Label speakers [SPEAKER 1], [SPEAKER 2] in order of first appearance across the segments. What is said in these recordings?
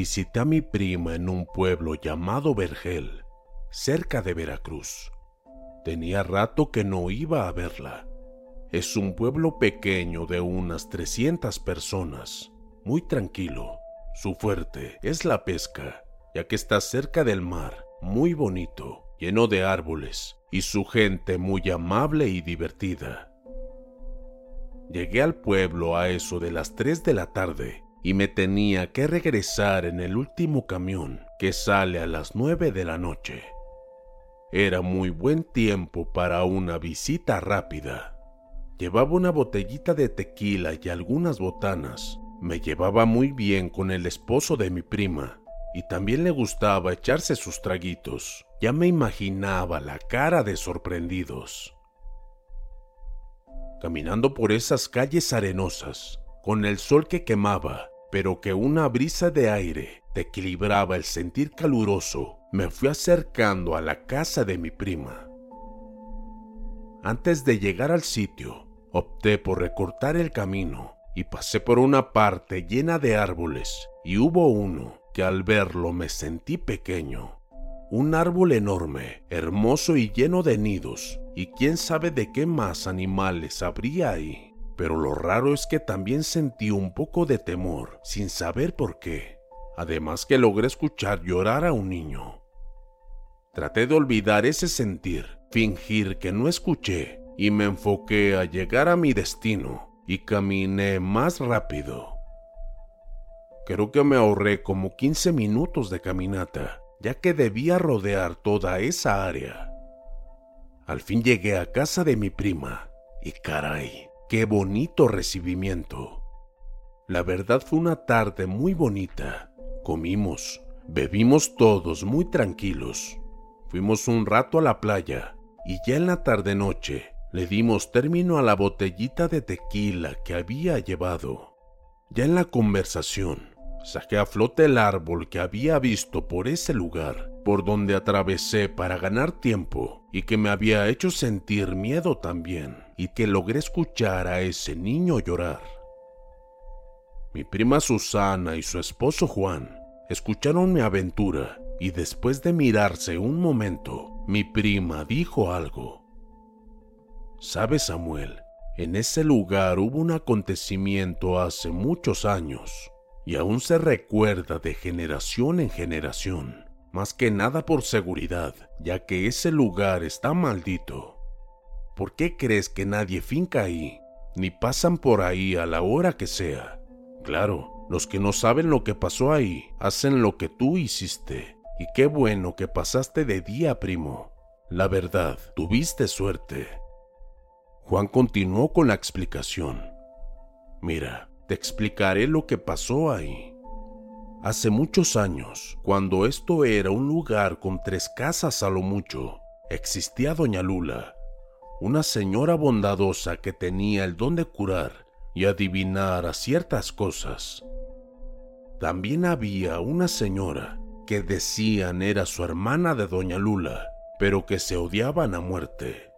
[SPEAKER 1] Visité a mi prima en un pueblo llamado Vergel, cerca de Veracruz. Tenía rato que no iba a verla. Es un pueblo pequeño de unas 300 personas, muy tranquilo. Su fuerte es la pesca, ya que está cerca del mar, muy bonito, lleno de árboles, y su gente muy amable y divertida. Llegué al pueblo a eso de las 3 de la tarde y me tenía que regresar en el último camión que sale a las 9 de la noche. Era muy buen tiempo para una visita rápida. Llevaba una botellita de tequila y algunas botanas. Me llevaba muy bien con el esposo de mi prima y también le gustaba echarse sus traguitos. Ya me imaginaba la cara de sorprendidos. Caminando por esas calles arenosas, con el sol que quemaba, pero que una brisa de aire equilibraba el sentir caluroso, me fui acercando a la casa de mi prima. Antes de llegar al sitio, opté por recortar el camino y pasé por una parte llena de árboles y hubo uno que al verlo me sentí pequeño. Un árbol enorme, hermoso y lleno de nidos, y quién sabe de qué más animales habría ahí. Pero lo raro es que también sentí un poco de temor, sin saber por qué. Además que logré escuchar llorar a un niño. Traté de olvidar ese sentir, fingir que no escuché, y me enfoqué a llegar a mi destino, y caminé más rápido. Creo que me ahorré como 15 minutos de caminata, ya que debía rodear toda esa área. Al fin llegué a casa de mi prima, y caray, qué bonito recibimiento. La verdad fue una tarde muy bonita. Comimos, bebimos todos muy tranquilos. Fuimos un rato a la playa y ya en la tarde-noche le dimos término a la botellita de tequila que había llevado. Ya en la conversación, saqué a flote el árbol que había visto por ese lugar, por donde atravesé para ganar tiempo y que me había hecho sentir miedo también, y que logré escuchar a ese niño llorar. Mi prima Susana y su esposo Juan escucharon mi aventura y después de mirarse un momento, mi prima dijo algo. ¿Sabes, Samuel? En ese lugar hubo un acontecimiento hace muchos años y aún se recuerda de generación en generación, más que nada por seguridad, ya que ese lugar está maldito. ¿Por qué crees que nadie finca ahí, ni pasan por ahí a la hora que sea? Claro, los que no saben lo que pasó ahí hacen lo que tú hiciste. Y qué bueno que pasaste de día, primo. La verdad, tuviste suerte. Juan continuó con la explicación. Mira, te explicaré lo que pasó ahí. Hace muchos años, cuando esto era un lugar con tres casas a lo mucho, existía Doña Lula, una señora bondadosa que tenía el don de curar y adivinar a ciertas cosas. También había una señora que decían era su hermana de Doña Lula, pero que se odiaban a muerte.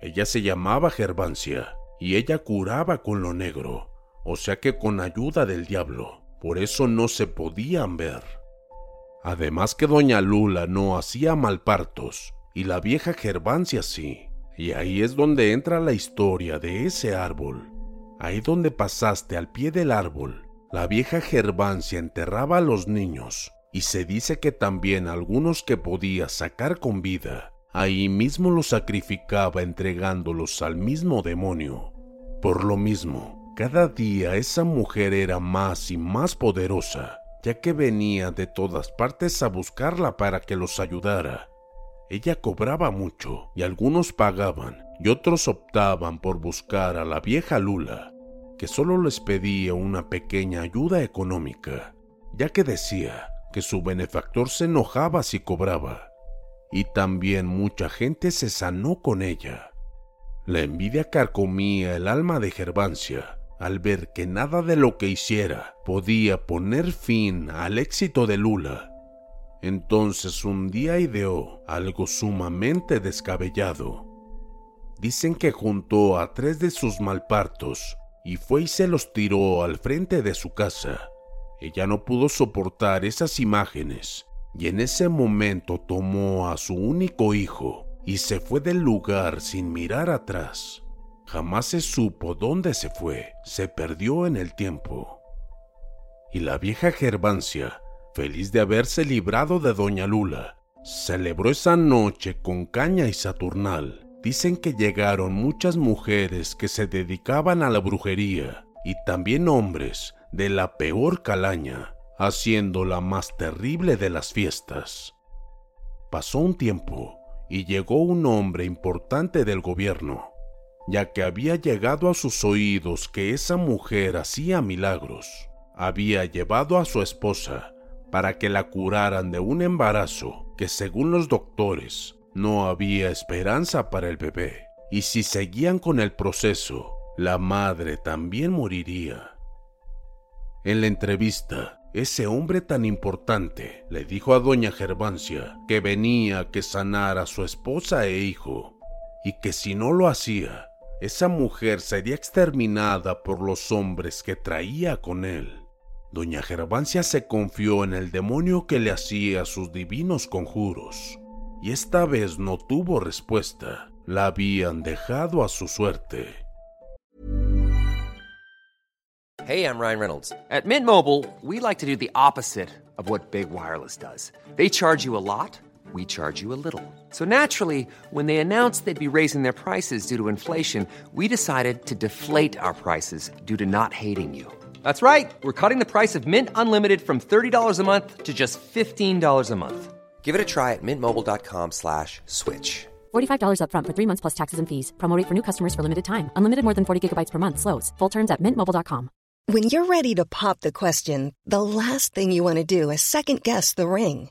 [SPEAKER 1] Ella se llamaba Gervancia y ella curaba con lo negro, o sea que con ayuda del diablo, por eso no se podían ver. Además que Doña Lula no hacía malpartos y la vieja Gervancia sí, y ahí es donde entra la historia de ese árbol. Ahí donde pasaste al pie del árbol, la vieja Gervancia enterraba a los niños y se dice que también algunos que podía sacar con vida, ahí mismo los sacrificaba entregándolos al mismo demonio. Por lo mismo, cada día esa mujer era más y más poderosa, ya que venía de todas partes a buscarla para que los ayudara. Ella cobraba mucho y algunos pagaban y otros optaban por buscar a la vieja Lula, que solo les pedía una pequeña ayuda económica, ya que decía que su benefactor se enojaba si cobraba, y también mucha gente se sanó con ella. La envidia carcomía el alma de Gervancia al ver que nada de lo que hiciera podía poner fin al éxito de Lula. Entonces un día ideó algo sumamente descabellado. Dicen que juntó a tres de sus malpartos y fue y se los tiró al frente de su casa ella no pudo soportar esas imágenes y en ese momento tomó a su único hijo y se fue del lugar sin mirar atrás. Jamás se supo dónde se fue, se perdió en el tiempo. Y la vieja Gervancia, feliz de haberse librado de Doña Lula, celebró esa noche con caña y saturnal. Dicen que llegaron muchas mujeres que se dedicaban a la brujería y también hombres de la peor calaña, haciendo la más terrible de las fiestas. Pasó un tiempo y llegó un hombre importante del gobierno, ya que había llegado a sus oídos que esa mujer hacía milagros. Había llevado a su esposa para que la curaran de un embarazo que según los doctores no había esperanza para el bebé, y si seguían con el proceso, la madre también moriría. En la entrevista, ese hombre tan importante le dijo a doña Gervancia que venía que sanar a su esposa e hijo, y que si no lo hacía, esa mujer sería exterminada por los hombres que traía con él. Doña Gervancia se confió en el demonio que le hacía sus divinos conjuros, y esta vez no tuvo respuesta, la habían dejado a su suerte.
[SPEAKER 2] Hey, I'm Ryan Reynolds. At Mint Mobile, we like to do the opposite of what Big Wireless does. They charge you a lot, we charge you a little. So naturally, when they announced they'd be raising their prices due to inflation, we decided to deflate our prices due to not hating you. That's right. We're cutting the price of Mint Unlimited from $30 a month to just $15 a month. Give it a try at mintmobile.com slash switch.
[SPEAKER 3] $45 upfront for three months plus taxes and fees. Promote for new customers for limited time. Unlimited more than 40 gigabytes per month. Slows. Full terms at mintmobile.com.
[SPEAKER 4] When you're ready to pop the question, the last thing you want to do is second guess the ring.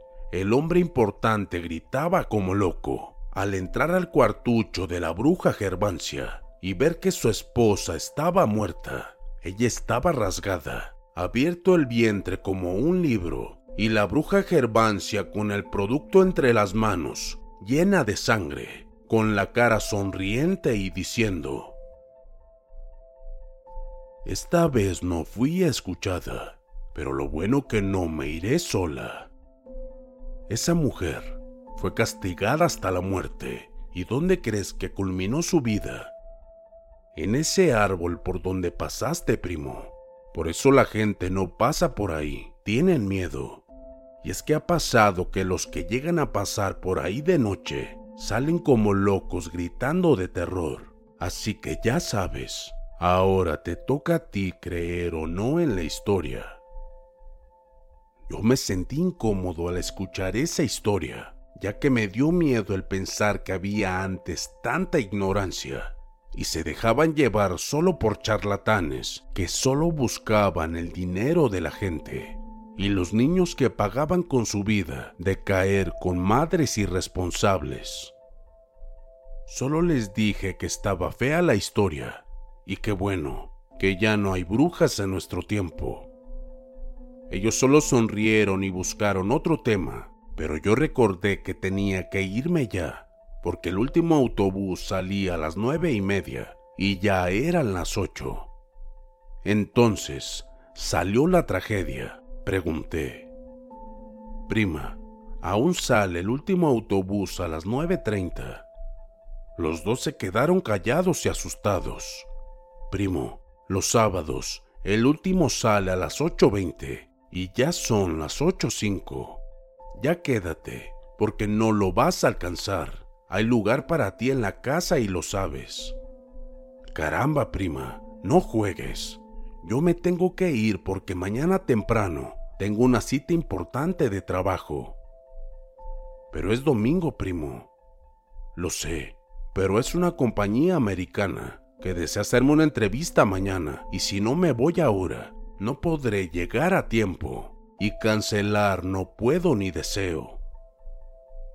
[SPEAKER 1] el hombre importante gritaba como loco al entrar al cuartucho de la bruja Gervancia y ver que su esposa estaba muerta. Ella estaba rasgada, abierto el vientre como un libro, y la bruja Gervancia con el producto entre las manos, llena de sangre, con la cara sonriente y diciendo, Esta vez no fui escuchada, pero lo bueno que no me iré sola. Esa mujer fue castigada hasta la muerte. ¿Y dónde crees que culminó su vida? en ese árbol por donde pasaste, primo. Por eso la gente no pasa por ahí, tienen miedo. Y es que ha pasado que los que llegan a pasar por ahí de noche salen como locos gritando de terror. Así que ya sabes, ahora te toca a ti creer o no en la historia. Yo me sentí incómodo al escuchar esa historia, ya que me dio miedo el pensar que había antes tanta ignorancia y se dejaban llevar solo por charlatanes que solo buscaban el dinero de la gente, y los niños que pagaban con su vida de caer con madres irresponsables. Solo les dije que estaba fea la historia y que bueno, que ya no hay brujas en nuestro tiempo. Ellos solo sonrieron y buscaron otro tema, pero yo recordé que tenía que irme ya porque el último autobús salía a las nueve y media y ya eran las ocho. Entonces, ¿salió la tragedia? Pregunté. Prima, aún sale el último autobús a las nueve treinta. Los dos se quedaron callados y asustados. Primo, los sábados, el último sale a las ocho veinte y ya son las ocho cinco. Ya quédate, porque no lo vas a alcanzar. Hay lugar para ti en la casa y lo sabes. Caramba, prima, no juegues. Yo me tengo que ir porque mañana temprano tengo una cita importante de trabajo. Pero es domingo, primo. Lo sé, pero es una compañía americana que desea hacerme una entrevista mañana y si no me voy ahora, no podré llegar a tiempo y cancelar no puedo ni deseo.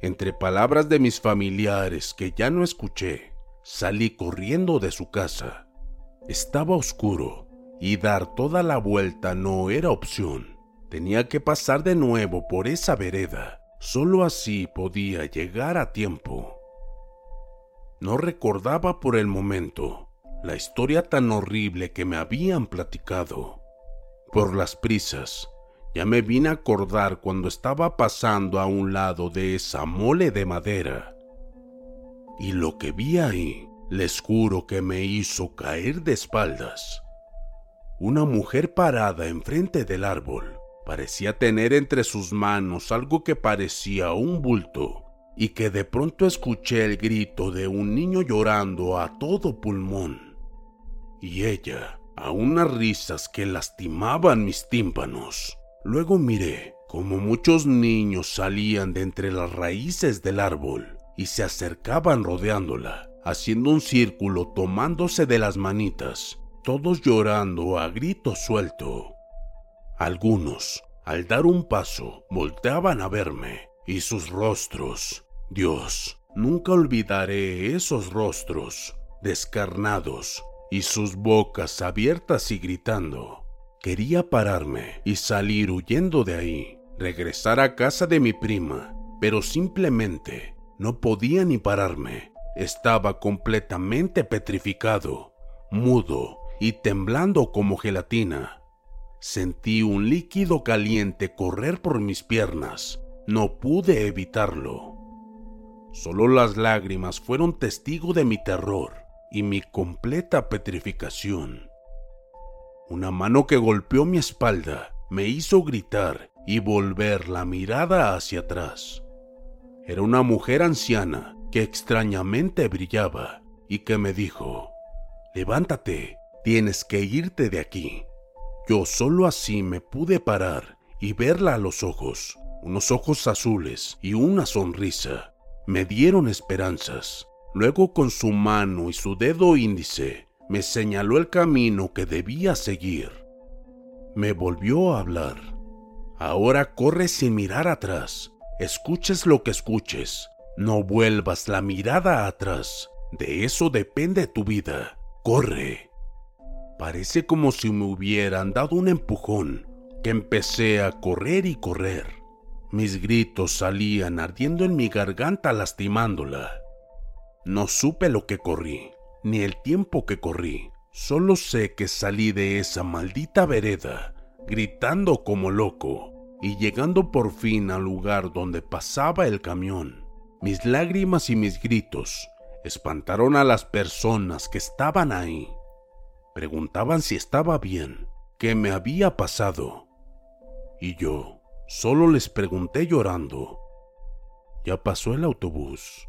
[SPEAKER 1] Entre palabras de mis familiares que ya no escuché, salí corriendo de su casa. Estaba oscuro y dar toda la vuelta no era opción. Tenía que pasar de nuevo por esa vereda. Solo así podía llegar a tiempo. No recordaba por el momento la historia tan horrible que me habían platicado. Por las prisas, ya me vine a acordar cuando estaba pasando a un lado de esa mole de madera. Y lo que vi ahí, les juro que me hizo caer de espaldas. Una mujer parada enfrente del árbol parecía tener entre sus manos algo que parecía un bulto y que de pronto escuché el grito de un niño llorando a todo pulmón. Y ella, a unas risas que lastimaban mis tímpanos. Luego miré como muchos niños salían de entre las raíces del árbol y se acercaban rodeándola, haciendo un círculo tomándose de las manitas, todos llorando a grito suelto. Algunos, al dar un paso, volteaban a verme y sus rostros, Dios, nunca olvidaré esos rostros, descarnados y sus bocas abiertas y gritando. Quería pararme y salir huyendo de ahí, regresar a casa de mi prima, pero simplemente no podía ni pararme. Estaba completamente petrificado, mudo y temblando como gelatina. Sentí un líquido caliente correr por mis piernas. No pude evitarlo. Solo las lágrimas fueron testigo de mi terror y mi completa petrificación. Una mano que golpeó mi espalda me hizo gritar y volver la mirada hacia atrás. Era una mujer anciana que extrañamente brillaba y que me dijo, levántate, tienes que irte de aquí. Yo solo así me pude parar y verla a los ojos, unos ojos azules y una sonrisa. Me dieron esperanzas. Luego con su mano y su dedo índice me señaló el camino que debía seguir. Me volvió a hablar. Ahora corre sin mirar atrás. Escuches lo que escuches. No vuelvas la mirada atrás. De eso depende tu vida. Corre. Parece como si me hubieran dado un empujón, que empecé a correr y correr. Mis gritos salían ardiendo en mi garganta lastimándola. No supe lo que corrí ni el tiempo que corrí. Solo sé que salí de esa maldita vereda, gritando como loco, y llegando por fin al lugar donde pasaba el camión. Mis lágrimas y mis gritos espantaron a las personas que estaban ahí. Preguntaban si estaba bien, qué me había pasado. Y yo solo les pregunté llorando. Ya pasó el autobús.